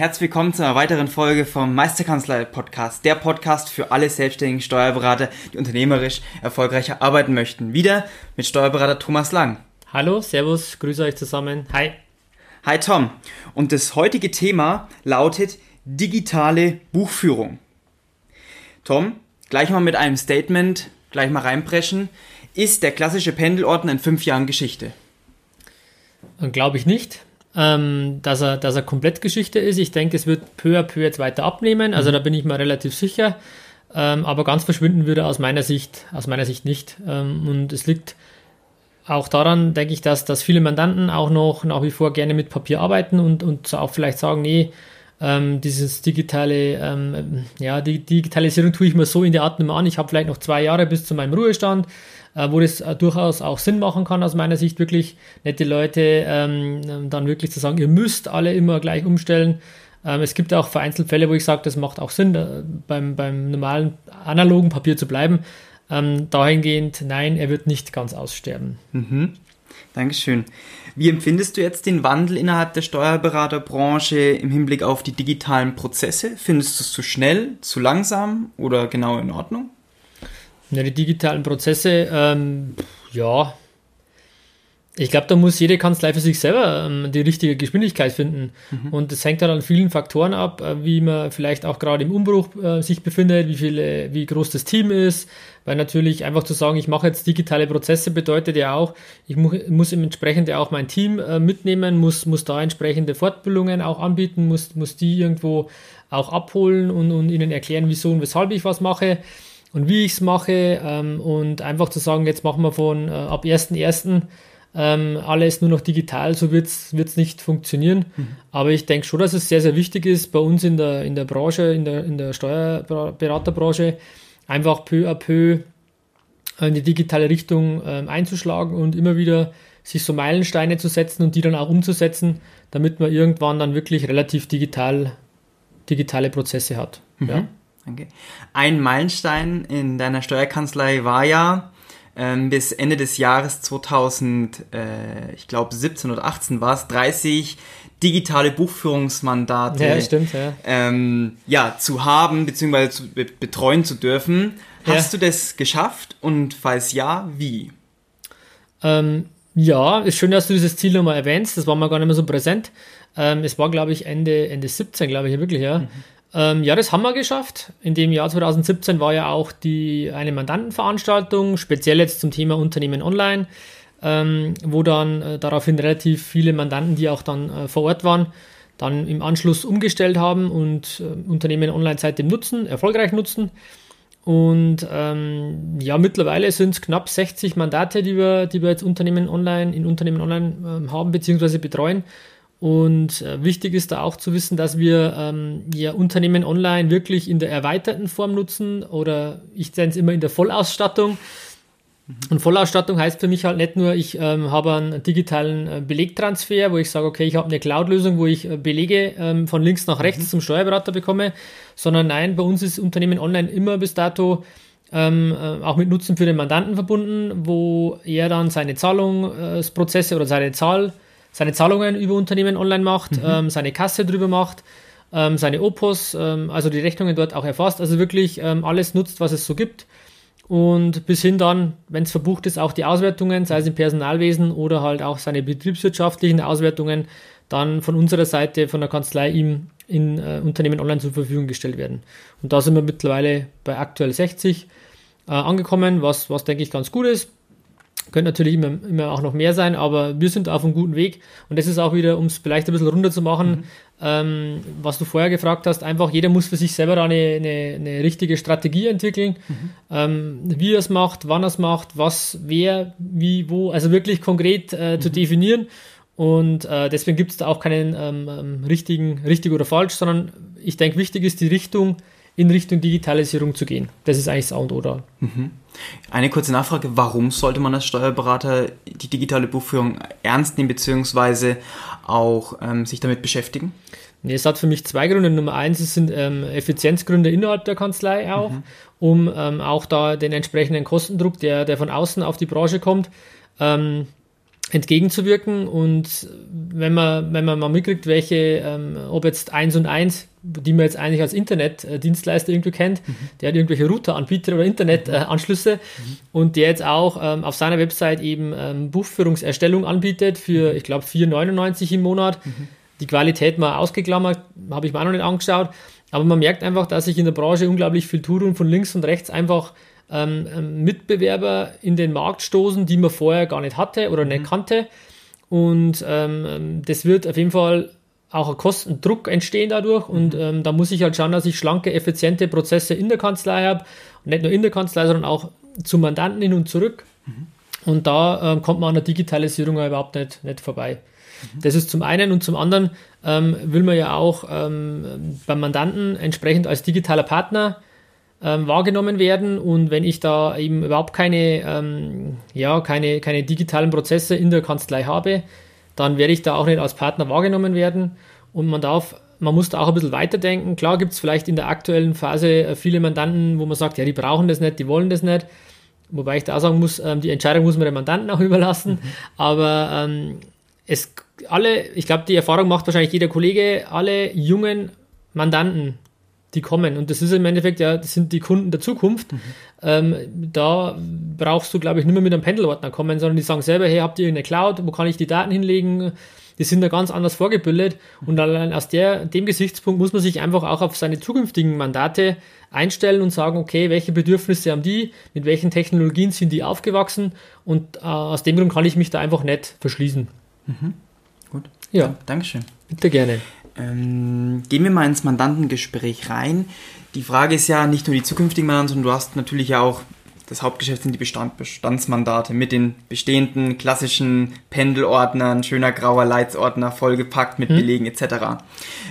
Herzlich willkommen zu einer weiteren Folge vom Meisterkanzlei Podcast, der Podcast für alle selbstständigen Steuerberater, die unternehmerisch erfolgreicher arbeiten möchten. Wieder mit Steuerberater Thomas Lang. Hallo, Servus, grüße euch zusammen. Hi. Hi Tom. Und das heutige Thema lautet digitale Buchführung. Tom, gleich mal mit einem Statement, gleich mal reinpreschen. Ist der klassische Pendelordner in fünf Jahren Geschichte? Glaube ich nicht ähm, dass, er, dass er komplett Geschichte ist. Ich denke, es wird peu à peu jetzt weiter abnehmen. Also mhm. da bin ich mir relativ sicher. Ähm, aber ganz verschwinden würde aus meiner Sicht, aus meiner Sicht nicht. Ähm, und es liegt auch daran, denke ich, dass, dass viele Mandanten auch noch nach wie vor gerne mit Papier arbeiten und, und auch vielleicht sagen, nee, ähm, dieses digitale, ähm, ja, die Digitalisierung tue ich mir so in der Art nicht mehr an. Ich habe vielleicht noch zwei Jahre bis zu meinem Ruhestand äh, wo das äh, durchaus auch Sinn machen kann, aus meiner Sicht wirklich nette Leute ähm, dann wirklich zu sagen, ihr müsst alle immer gleich umstellen. Ähm, es gibt auch vereinzelt Fälle, wo ich sage, das macht auch Sinn, äh, beim, beim normalen analogen Papier zu bleiben. Ähm, dahingehend, nein, er wird nicht ganz aussterben. Mhm. Dankeschön. Wie empfindest du jetzt den Wandel innerhalb der Steuerberaterbranche im Hinblick auf die digitalen Prozesse? Findest du es zu schnell, zu langsam oder genau in Ordnung? Ja, die digitalen Prozesse, ähm, ja. Ich glaube, da muss jede Kanzlei für sich selber ähm, die richtige Geschwindigkeit finden. Mhm. Und das hängt dann an vielen Faktoren ab, äh, wie man vielleicht auch gerade im Umbruch äh, sich befindet, wie, viele, wie groß das Team ist. Weil natürlich einfach zu sagen, ich mache jetzt digitale Prozesse, bedeutet ja auch, ich mu muss entsprechend ja auch mein Team äh, mitnehmen, muss, muss da entsprechende Fortbildungen auch anbieten, muss, muss die irgendwo auch abholen und, und ihnen erklären, wieso und weshalb ich was mache und wie ich es mache ähm, und einfach zu sagen, jetzt machen wir von äh, ab 1.1. Ähm, alles nur noch digital, so wird es nicht funktionieren. Mhm. Aber ich denke schon, dass es sehr, sehr wichtig ist, bei uns in der, in der Branche, in der, in der Steuerberaterbranche, einfach peu à peu in die digitale Richtung ähm, einzuschlagen und immer wieder sich so Meilensteine zu setzen und die dann auch umzusetzen, damit man irgendwann dann wirklich relativ digital, digitale Prozesse hat. Mhm. Ja? Danke. Ein Meilenstein in deiner Steuerkanzlei war ja ähm, bis Ende des Jahres 2000, äh, ich glaube 17 oder 18 war es, 30 digitale Buchführungsmandate ja, stimmt, ja. Ähm, ja, zu haben bzw. zu be betreuen zu dürfen. Hast ja. du das geschafft und falls ja, wie? Ähm, ja, ist schön, dass du dieses Ziel nochmal erwähnst. Das war mir gar nicht mehr so präsent. Ähm, es war, glaube ich, Ende, Ende 17, glaube ich, wirklich, ja. Mhm. Ähm, ja, das haben wir geschafft. In dem Jahr 2017 war ja auch die, eine Mandantenveranstaltung, speziell jetzt zum Thema Unternehmen online, ähm, wo dann äh, daraufhin relativ viele Mandanten, die auch dann äh, vor Ort waren, dann im Anschluss umgestellt haben und äh, Unternehmen online seitdem nutzen, erfolgreich nutzen. Und ähm, ja, mittlerweile sind es knapp 60 Mandate, die wir, die wir jetzt Unternehmen online, in Unternehmen online ähm, haben bzw. betreuen. Und äh, wichtig ist da auch zu wissen, dass wir ähm, ja Unternehmen online wirklich in der erweiterten Form nutzen oder ich nenne es immer in der Vollausstattung. Mhm. Und Vollausstattung heißt für mich halt nicht nur, ich ähm, habe einen digitalen äh, Belegtransfer, wo ich sage, okay, ich habe eine Cloud-Lösung, wo ich äh, Belege ähm, von links nach rechts mhm. zum Steuerberater bekomme, sondern nein, bei uns ist Unternehmen online immer bis dato ähm, äh, auch mit Nutzen für den Mandanten verbunden, wo er dann seine Zahlungsprozesse oder seine Zahl seine Zahlungen über Unternehmen online macht, mhm. ähm, seine Kasse drüber macht, ähm, seine Opos, ähm, also die Rechnungen dort auch erfasst, also wirklich ähm, alles nutzt, was es so gibt. Und bis hin dann, wenn es verbucht ist, auch die Auswertungen, sei es im Personalwesen oder halt auch seine betriebswirtschaftlichen Auswertungen, dann von unserer Seite, von der Kanzlei ihm in äh, Unternehmen online zur Verfügung gestellt werden. Und da sind wir mittlerweile bei aktuell 60 äh, angekommen, was, was denke ich ganz gut ist. Könnte natürlich immer, immer auch noch mehr sein, aber wir sind auf einem guten Weg. Und das ist auch wieder, um es vielleicht ein bisschen runter zu machen, mhm. ähm, was du vorher gefragt hast, einfach jeder muss für sich selber da eine, eine, eine richtige Strategie entwickeln, mhm. ähm, wie er es macht, wann er es macht, was, wer, wie, wo, also wirklich konkret äh, mhm. zu definieren Und äh, deswegen gibt es da auch keinen ähm, ähm, richtigen, richtig oder falsch, sondern ich denke, wichtig ist die Richtung, in Richtung Digitalisierung zu gehen. Das ist eigentlich das A und O da. Mhm. Eine kurze Nachfrage, warum sollte man als Steuerberater die digitale Buchführung ernst nehmen, beziehungsweise auch ähm, sich damit beschäftigen? Nee, es hat für mich zwei Gründe. Nummer eins, es sind ähm, Effizienzgründe innerhalb der Kanzlei auch, mhm. um ähm, auch da den entsprechenden Kostendruck, der, der von außen auf die Branche kommt, ähm, entgegenzuwirken. Und wenn man, wenn man mal mitkriegt, welche, ähm, ob jetzt eins und eins, die man jetzt eigentlich als Internetdienstleister irgendwie kennt, mhm. der hat irgendwelche Router anbietet oder Internetanschlüsse mhm. und der jetzt auch ähm, auf seiner Website eben ähm, Buchführungserstellung anbietet für, mhm. ich glaube, 4,99 im Monat. Mhm. Die Qualität mal ausgeklammert, habe ich mir auch noch nicht angeschaut. Aber man merkt einfach, dass sich in der Branche unglaublich viel tut und von links und rechts einfach ähm, ähm, Mitbewerber in den Markt stoßen, die man vorher gar nicht hatte oder nicht mhm. kannte. Und ähm, das wird auf jeden Fall auch ein Kostendruck entstehen dadurch. Und mhm. ähm, da muss ich halt schauen, dass ich schlanke, effiziente Prozesse in der Kanzlei habe. Und nicht nur in der Kanzlei, sondern auch zum Mandanten hin und zurück. Mhm. Und da ähm, kommt man an der Digitalisierung überhaupt nicht, nicht vorbei. Mhm. Das ist zum einen und zum anderen ähm, will man ja auch ähm, beim Mandanten entsprechend als digitaler Partner ähm, wahrgenommen werden. Und wenn ich da eben überhaupt keine, ähm, ja, keine, keine digitalen Prozesse in der Kanzlei habe, dann werde ich da auch nicht als Partner wahrgenommen werden. Und man darf, man muss da auch ein bisschen weiterdenken. Klar gibt es vielleicht in der aktuellen Phase äh, viele Mandanten, wo man sagt, ja, die brauchen das nicht, die wollen das nicht. Wobei ich da sagen muss, ähm, die Entscheidung muss man den Mandanten auch überlassen. Mhm. Aber ähm, es alle, ich glaube, die Erfahrung macht wahrscheinlich jeder Kollege, alle jungen Mandanten, die kommen. Und das ist im Endeffekt ja, das sind die Kunden der Zukunft. Mhm. Ähm, da brauchst du, glaube ich, nicht mehr mit einem Pendelordner kommen, sondern die sagen selber, hey, habt ihr eine Cloud, wo kann ich die Daten hinlegen? Die sind da ganz anders vorgebildet. Und allein aus der, dem Gesichtspunkt muss man sich einfach auch auf seine zukünftigen Mandate einstellen und sagen, okay, welche Bedürfnisse haben die, mit welchen Technologien sind die aufgewachsen? Und äh, aus dem Grund kann ich mich da einfach nicht verschließen. Mhm. Gut. Ja. Dankeschön. Bitte gerne. Ähm, gehen wir mal ins Mandantengespräch rein. Die Frage ist ja nicht nur die zukünftigen Mandanten, sondern du hast natürlich ja auch das Hauptgeschäft sind die Bestand, Bestandsmandate mit den bestehenden klassischen Pendelordnern, schöner grauer Leitsordner, vollgepackt mit hm. Belegen etc.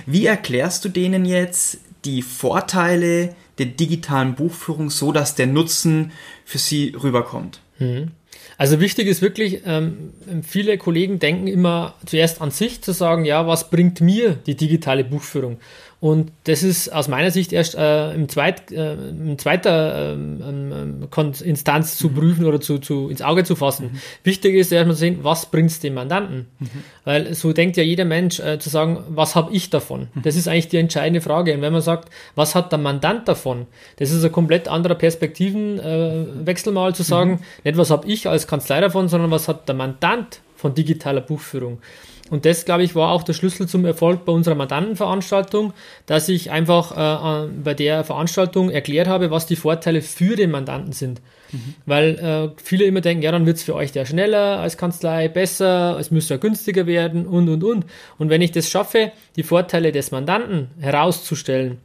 Wie erklärst du denen jetzt die Vorteile der digitalen Buchführung so, dass der Nutzen für sie rüberkommt? Hm. Also wichtig ist wirklich, ähm, viele Kollegen denken immer zuerst an sich zu sagen, ja, was bringt mir die digitale Buchführung? Und das ist aus meiner Sicht erst äh, im, Zweit, äh, in zweiter ähm Instanz zu mhm. prüfen oder zu, zu, ins Auge zu fassen. Mhm. Wichtig ist erstmal zu sehen, was bringt es dem Mandanten? Mhm. Weil so denkt ja jeder Mensch äh, zu sagen, was habe ich davon? Mhm. Das ist eigentlich die entscheidende Frage. Und wenn man sagt, was hat der Mandant davon? Das ist ein komplett anderer Perspektivenwechsel äh, mal zu sagen, mhm. nicht was habe ich als Kanzlei davon, sondern was hat der Mandant von digitaler Buchführung? Und das, glaube ich, war auch der Schlüssel zum Erfolg bei unserer Mandantenveranstaltung, dass ich einfach äh, bei der Veranstaltung erklärt habe, was die Vorteile für den Mandanten sind. Mhm. Weil äh, viele immer denken, ja, dann wird es für euch ja schneller als Kanzlei, besser, es müsste ja günstiger werden und, und, und. Und wenn ich das schaffe, die Vorteile des Mandanten herauszustellen,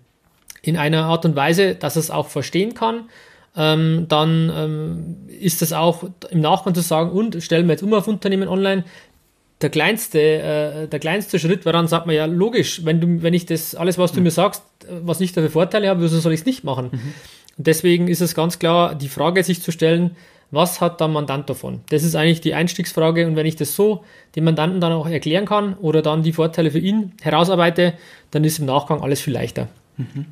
in einer Art und Weise, dass es auch verstehen kann, ähm, dann ähm, ist das auch im Nachgang zu sagen, und stellen wir jetzt um auf Unternehmen online, der kleinste, äh, der kleinste Schritt, weil dann sagt man ja, logisch, wenn du, wenn ich das, alles, was du mhm. mir sagst, was ich da für Vorteile habe, wieso soll ich es nicht machen? Mhm. Und deswegen ist es ganz klar, die Frage sich zu stellen, was hat der Mandant davon? Das ist eigentlich die Einstiegsfrage und wenn ich das so dem Mandanten dann auch erklären kann oder dann die Vorteile für ihn herausarbeite, dann ist im Nachgang alles viel leichter. Mhm.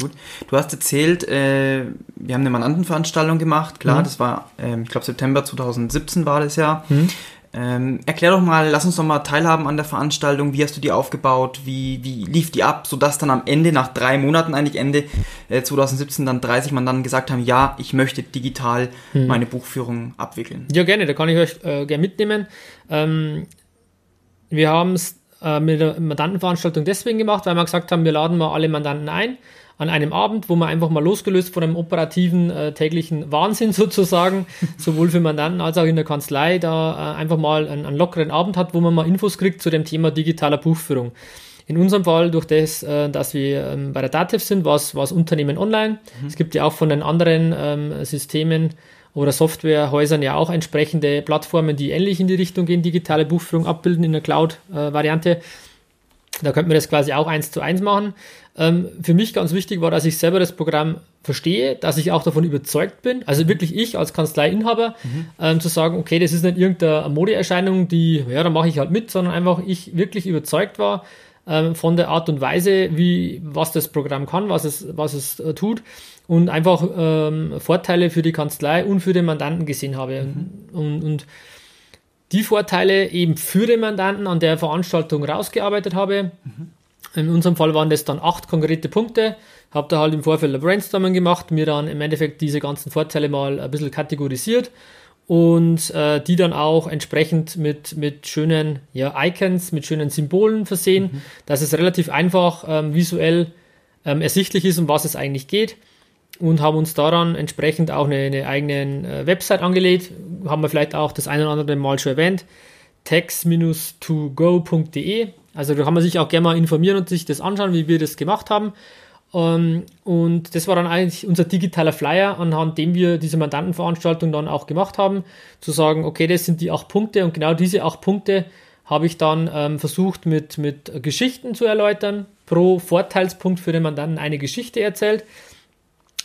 Gut. Du hast erzählt, äh, wir haben eine Mandantenveranstaltung gemacht, klar, mhm. das war, äh, ich glaube September 2017 war das ja. Mhm. Ähm, erklär doch mal, lass uns doch mal teilhaben an der Veranstaltung. Wie hast du die aufgebaut? Wie, wie lief die ab, sodass dann am Ende, nach drei Monaten eigentlich Ende äh, 2017, dann 30 Mann dann gesagt haben, ja, ich möchte digital hm. meine Buchführung abwickeln? Ja, gerne, da kann ich euch äh, gerne mitnehmen. Ähm, wir haben es äh, mit der Mandantenveranstaltung deswegen gemacht, weil wir gesagt haben, wir laden mal alle Mandanten ein an einem Abend, wo man einfach mal losgelöst von einem operativen äh, täglichen Wahnsinn sozusagen, sowohl für Mandanten als auch in der Kanzlei, da äh, einfach mal einen, einen, lockeren Abend hat, wo man mal Infos kriegt zu dem Thema digitaler Buchführung. In unserem Fall, durch das, äh, dass wir ähm, bei der DATEV sind, war es Unternehmen online. Mhm. Es gibt ja auch von den anderen ähm, Systemen oder Softwarehäusern ja auch entsprechende Plattformen, die ähnlich in die Richtung gehen, digitale Buchführung abbilden in der Cloud-Variante. Da könnte man das quasi auch eins zu eins machen. Ähm, für mich ganz wichtig war, dass ich selber das Programm verstehe, dass ich auch davon überzeugt bin, also wirklich ich als Kanzleiinhaber, mhm. ähm, zu sagen, okay, das ist nicht irgendeine Modeerscheinung, die, ja, da mache ich halt mit, sondern einfach ich wirklich überzeugt war ähm, von der Art und Weise, wie, was das Programm kann, was es, was es äh, tut und einfach ähm, Vorteile für die Kanzlei und für den Mandanten gesehen habe. Mhm. Und, und die Vorteile eben für den Mandanten an der Veranstaltung rausgearbeitet habe. Mhm. In unserem Fall waren das dann acht konkrete Punkte. Habe da halt im Vorfeld ein Brainstorming gemacht, mir dann im Endeffekt diese ganzen Vorteile mal ein bisschen kategorisiert und äh, die dann auch entsprechend mit, mit schönen ja, Icons, mit schönen Symbolen versehen, mhm. dass es relativ einfach ähm, visuell ähm, ersichtlich ist, um was es eigentlich geht und haben uns daran entsprechend auch eine, eine eigene äh, Website angelegt. Haben wir vielleicht auch das eine oder andere Mal schon erwähnt. tex-to-go.de. Also da kann man sich auch gerne mal informieren und sich das anschauen, wie wir das gemacht haben. Ähm, und das war dann eigentlich unser digitaler Flyer, anhand dem wir diese Mandantenveranstaltung dann auch gemacht haben, zu sagen, okay, das sind die acht Punkte und genau diese acht Punkte habe ich dann ähm, versucht mit, mit Geschichten zu erläutern. Pro Vorteilspunkt für den Mandanten eine Geschichte erzählt.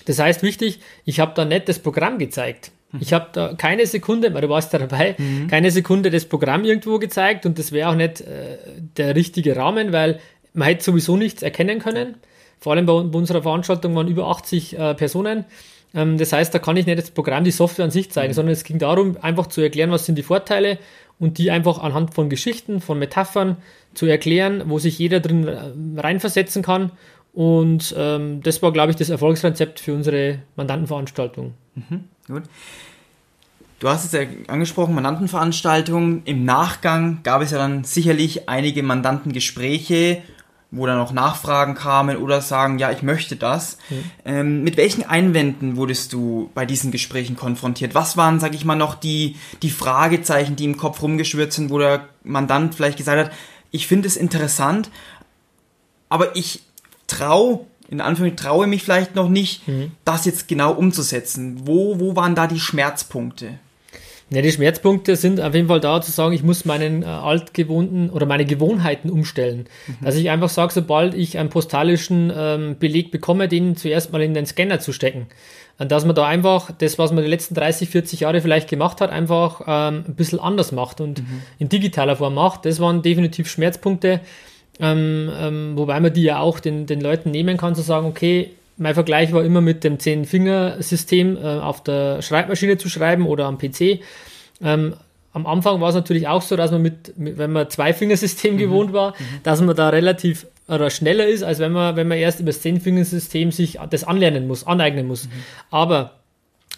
Das heißt, wichtig, ich habe da nicht das Programm gezeigt. Mhm. Ich habe da keine Sekunde, weil du warst da dabei, mhm. keine Sekunde das Programm irgendwo gezeigt und das wäre auch nicht äh, der richtige Rahmen, weil man hätte sowieso nichts erkennen können. Vor allem bei, bei unserer Veranstaltung waren über 80 äh, Personen. Ähm, das heißt, da kann ich nicht das Programm, die Software an sich zeigen, mhm. sondern es ging darum, einfach zu erklären, was sind die Vorteile und die einfach anhand von Geschichten, von Metaphern zu erklären, wo sich jeder drin äh, reinversetzen kann und ähm, das war, glaube ich, das Erfolgsrezept für unsere Mandantenveranstaltung. Mhm, gut. Du hast es ja angesprochen, Mandantenveranstaltungen. Im Nachgang gab es ja dann sicherlich einige Mandantengespräche, wo dann auch Nachfragen kamen oder sagen, ja, ich möchte das. Mhm. Ähm, mit welchen Einwänden wurdest du bei diesen Gesprächen konfrontiert? Was waren, sag ich mal, noch die, die Fragezeichen, die im Kopf rumgeschwirrt sind, wo der Mandant vielleicht gesagt hat, ich finde es interessant, aber ich trau, in Anführungszeichen traue mich vielleicht noch nicht, mhm. das jetzt genau umzusetzen. Wo, wo waren da die Schmerzpunkte? Ja, die Schmerzpunkte sind auf jeden Fall da zu sagen, ich muss meinen äh, altgewohnten oder meine Gewohnheiten umstellen. Mhm. Dass ich einfach sage, sobald ich einen postalischen ähm, Beleg bekomme, den zuerst mal in den Scanner zu stecken. Und dass man da einfach das, was man die letzten 30, 40 Jahre vielleicht gemacht hat, einfach ähm, ein bisschen anders macht und mhm. in digitaler Form macht. Das waren definitiv Schmerzpunkte. Ähm, ähm, wobei man die ja auch den, den Leuten nehmen kann, zu sagen, okay, mein Vergleich war immer mit dem Zehn-Finger-System äh, auf der Schreibmaschine zu schreiben oder am PC. Ähm, am Anfang war es natürlich auch so, dass man mit, mit wenn man Zwei-Finger-System mhm. gewohnt war, mhm. dass man da relativ oder schneller ist, als wenn man, wenn man erst über das Zehn-Finger-System sich das anlernen muss, aneignen muss. Mhm. Aber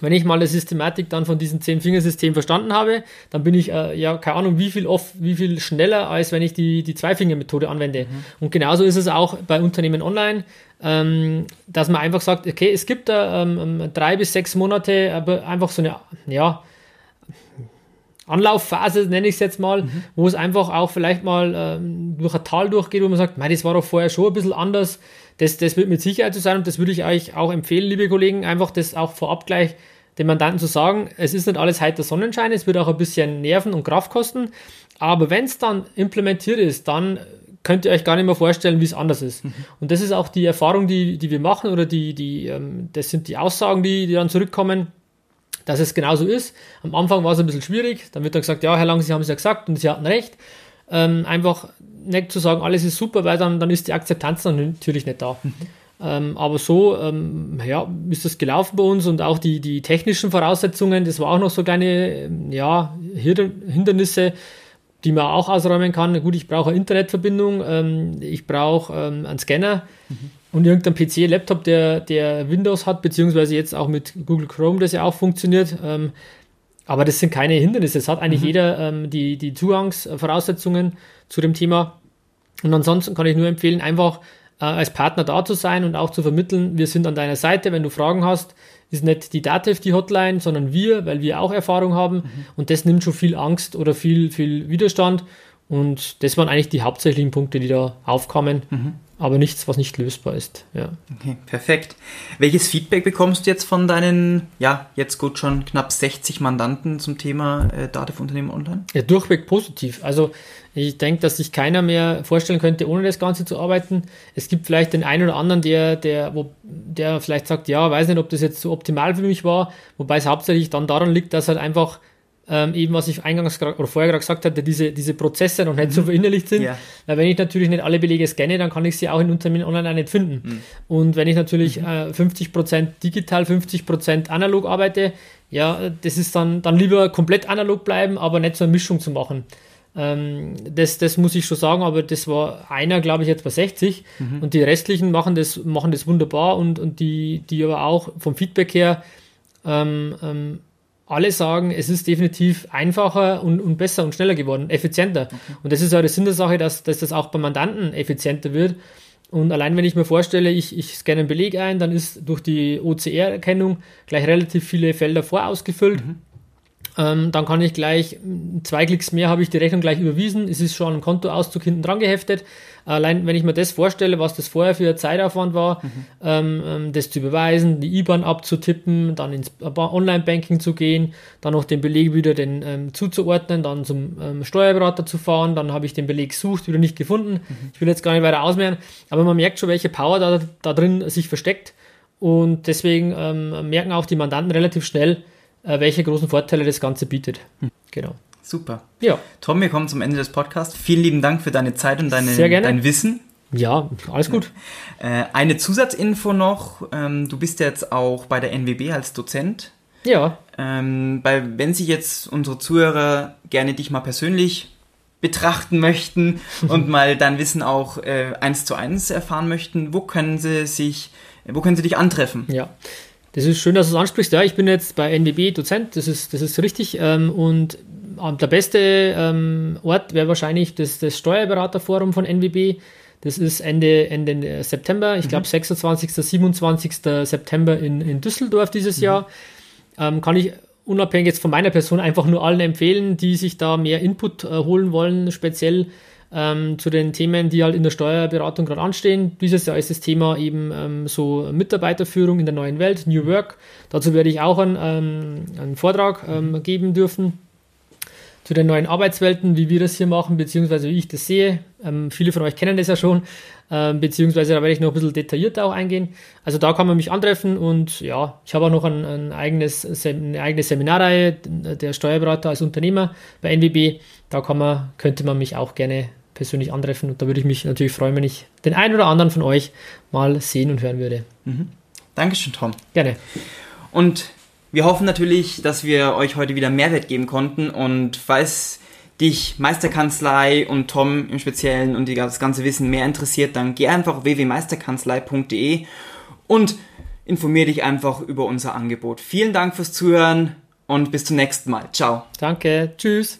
wenn ich mal die Systematik dann von diesem Zehn-Finger-System verstanden habe, dann bin ich, äh, ja, keine Ahnung, wie viel oft, wie viel schneller, als wenn ich die, die Zwei-Finger-Methode anwende. Mhm. Und genauso ist es auch bei Unternehmen online, ähm, dass man einfach sagt, okay, es gibt da ähm, ähm drei bis sechs Monate, aber einfach so eine, ja, Anlaufphase, nenne ich es jetzt mal, mhm. wo es einfach auch vielleicht mal ähm, durch ein Tal durchgeht, wo man sagt, das war doch vorher schon ein bisschen anders. Das, das wird mit Sicherheit so sein und das würde ich euch auch empfehlen, liebe Kollegen, einfach das auch vorab gleich dem Mandanten zu sagen, es ist nicht alles heiter Sonnenschein, es wird auch ein bisschen Nerven und Kraft kosten, aber wenn es dann implementiert ist, dann könnt ihr euch gar nicht mehr vorstellen, wie es anders ist. Mhm. Und das ist auch die Erfahrung, die, die wir machen oder die, die, ähm, das sind die Aussagen, die, die dann zurückkommen dass es genauso ist. Am Anfang war es ein bisschen schwierig, dann wird dann gesagt, ja, Herr Lang, Sie haben es ja gesagt und Sie hatten recht. Ähm, einfach nicht zu sagen, alles ist super, weil dann, dann ist die Akzeptanz dann natürlich nicht da. Mhm. Ähm, aber so ähm, ja, ist das gelaufen bei uns und auch die, die technischen Voraussetzungen, das war auch noch so kleine ja, Hindernisse, die man auch ausräumen kann. Gut, ich brauche eine Internetverbindung, ähm, ich brauche ähm, einen Scanner. Mhm und irgendein PC, Laptop, der, der Windows hat, beziehungsweise jetzt auch mit Google Chrome, das ja auch funktioniert. Ähm, aber das sind keine Hindernisse. Es hat eigentlich mhm. jeder ähm, die, die Zugangsvoraussetzungen zu dem Thema. Und ansonsten kann ich nur empfehlen, einfach äh, als Partner da zu sein und auch zu vermitteln, wir sind an deiner Seite, wenn du Fragen hast, ist nicht die Dativ die Hotline, sondern wir, weil wir auch Erfahrung haben. Mhm. Und das nimmt schon viel Angst oder viel, viel Widerstand. Und das waren eigentlich die hauptsächlichen Punkte, die da aufkamen. Mhm. Aber nichts, was nicht lösbar ist. Ja. Okay, perfekt. Welches Feedback bekommst du jetzt von deinen, ja, jetzt gut schon knapp 60 Mandanten zum Thema äh, Dativ Unternehmen Online? Ja, durchweg positiv. Also ich denke, dass sich keiner mehr vorstellen könnte, ohne das Ganze zu arbeiten. Es gibt vielleicht den einen oder anderen, der, der, wo, der vielleicht sagt, ja, weiß nicht, ob das jetzt so optimal für mich war, wobei es hauptsächlich dann daran liegt, dass halt einfach ähm, eben was ich eingangs oder vorher gerade gesagt hatte, diese, diese Prozesse noch nicht so mhm. verinnerlicht sind. Ja. Weil wenn ich natürlich nicht alle Belege scanne, dann kann ich sie auch in Unternehmen online auch nicht finden. Mhm. Und wenn ich natürlich mhm. äh, 50% digital, 50% analog arbeite, ja, das ist dann, dann lieber komplett analog bleiben, aber nicht so eine Mischung zu machen. Ähm, das, das muss ich schon sagen, aber das war einer, glaube ich, jetzt bei 60 mhm. und die restlichen machen das, machen das wunderbar und, und die, die aber auch vom Feedback her ähm, ähm, alle sagen, es ist definitiv einfacher und, und besser und schneller geworden, effizienter. Okay. Und das ist ja der Sinn der Sache, dass, dass das auch beim Mandanten effizienter wird. Und allein wenn ich mir vorstelle, ich, ich scanne einen Beleg ein, dann ist durch die OCR-Erkennung gleich relativ viele Felder vorausgefüllt. Mhm. Ähm, dann kann ich gleich, zwei Klicks mehr habe ich die Rechnung gleich überwiesen. Es ist schon ein Kontoauszug hinten dran geheftet. Allein wenn ich mir das vorstelle, was das vorher für Zeitaufwand war, mhm. ähm, ähm das zu überweisen, die IBAN abzutippen, dann ins Online-Banking zu gehen, dann noch den Beleg wieder den, ähm, zuzuordnen, dann zum ähm, Steuerberater zu fahren, dann habe ich den Beleg gesucht, wieder nicht gefunden. Mhm. Ich will jetzt gar nicht weiter ausmehren, aber man merkt schon, welche Power da, da drin sich versteckt. Und deswegen ähm, merken auch die Mandanten relativ schnell, welche großen Vorteile das Ganze bietet. Mhm. Genau. Super. Ja. Tom, wir kommen zum Ende des Podcasts. Vielen lieben Dank für deine Zeit und deine, dein Wissen. Ja, alles gut. Äh, eine Zusatzinfo noch. Ähm, du bist jetzt auch bei der NWB als Dozent. Ja. Ähm, bei, wenn sich jetzt unsere Zuhörer gerne dich mal persönlich betrachten möchten und mal dein Wissen auch äh, eins zu eins erfahren möchten, wo können sie sich, wo können sie dich antreffen? Ja. Das ist schön, dass du es ansprichst. Ja, ich bin jetzt bei NWB Dozent, das ist, das ist richtig. Ähm, und der beste ähm, Ort wäre wahrscheinlich das, das Steuerberaterforum von NWB. Das ist Ende, Ende September, ich mhm. glaube 26., 27. September in, in Düsseldorf dieses mhm. Jahr. Ähm, kann ich unabhängig jetzt von meiner Person einfach nur allen empfehlen, die sich da mehr Input äh, holen wollen, speziell ähm, zu den Themen, die halt in der Steuerberatung gerade anstehen. Dieses Jahr ist das Thema eben ähm, so Mitarbeiterführung in der neuen Welt, New Work. Dazu werde ich auch einen, ähm, einen Vortrag ähm, geben dürfen zu den neuen Arbeitswelten, wie wir das hier machen, beziehungsweise wie ich das sehe. Ähm, viele von euch kennen das ja schon, ähm, beziehungsweise da werde ich noch ein bisschen detaillierter auch eingehen. Also da kann man mich antreffen und ja, ich habe auch noch ein, ein eigenes, eine eigene Seminarreihe, der Steuerberater als Unternehmer bei NWB. Da man, könnte man mich auch gerne persönlich antreffen und da würde ich mich natürlich freuen, wenn ich den einen oder anderen von euch mal sehen und hören würde. Mhm. Dankeschön, Tom. Gerne. Und wir hoffen natürlich, dass wir euch heute wieder Mehrwert geben konnten und falls dich Meisterkanzlei und Tom im Speziellen und das ganze Wissen mehr interessiert, dann geh einfach auf www.meisterkanzlei.de und informier dich einfach über unser Angebot. Vielen Dank fürs Zuhören und bis zum nächsten Mal. Ciao. Danke. Tschüss.